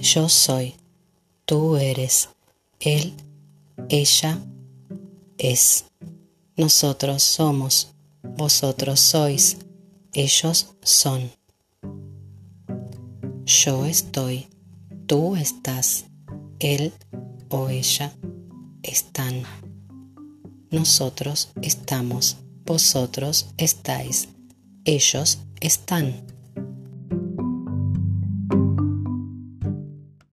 yo soy, tú eres, él, ella es. Nosotros somos, vosotros sois, ellos son. Yo estoy, tú estás, él o ella están. Nosotros estamos, vosotros estáis, ellos están.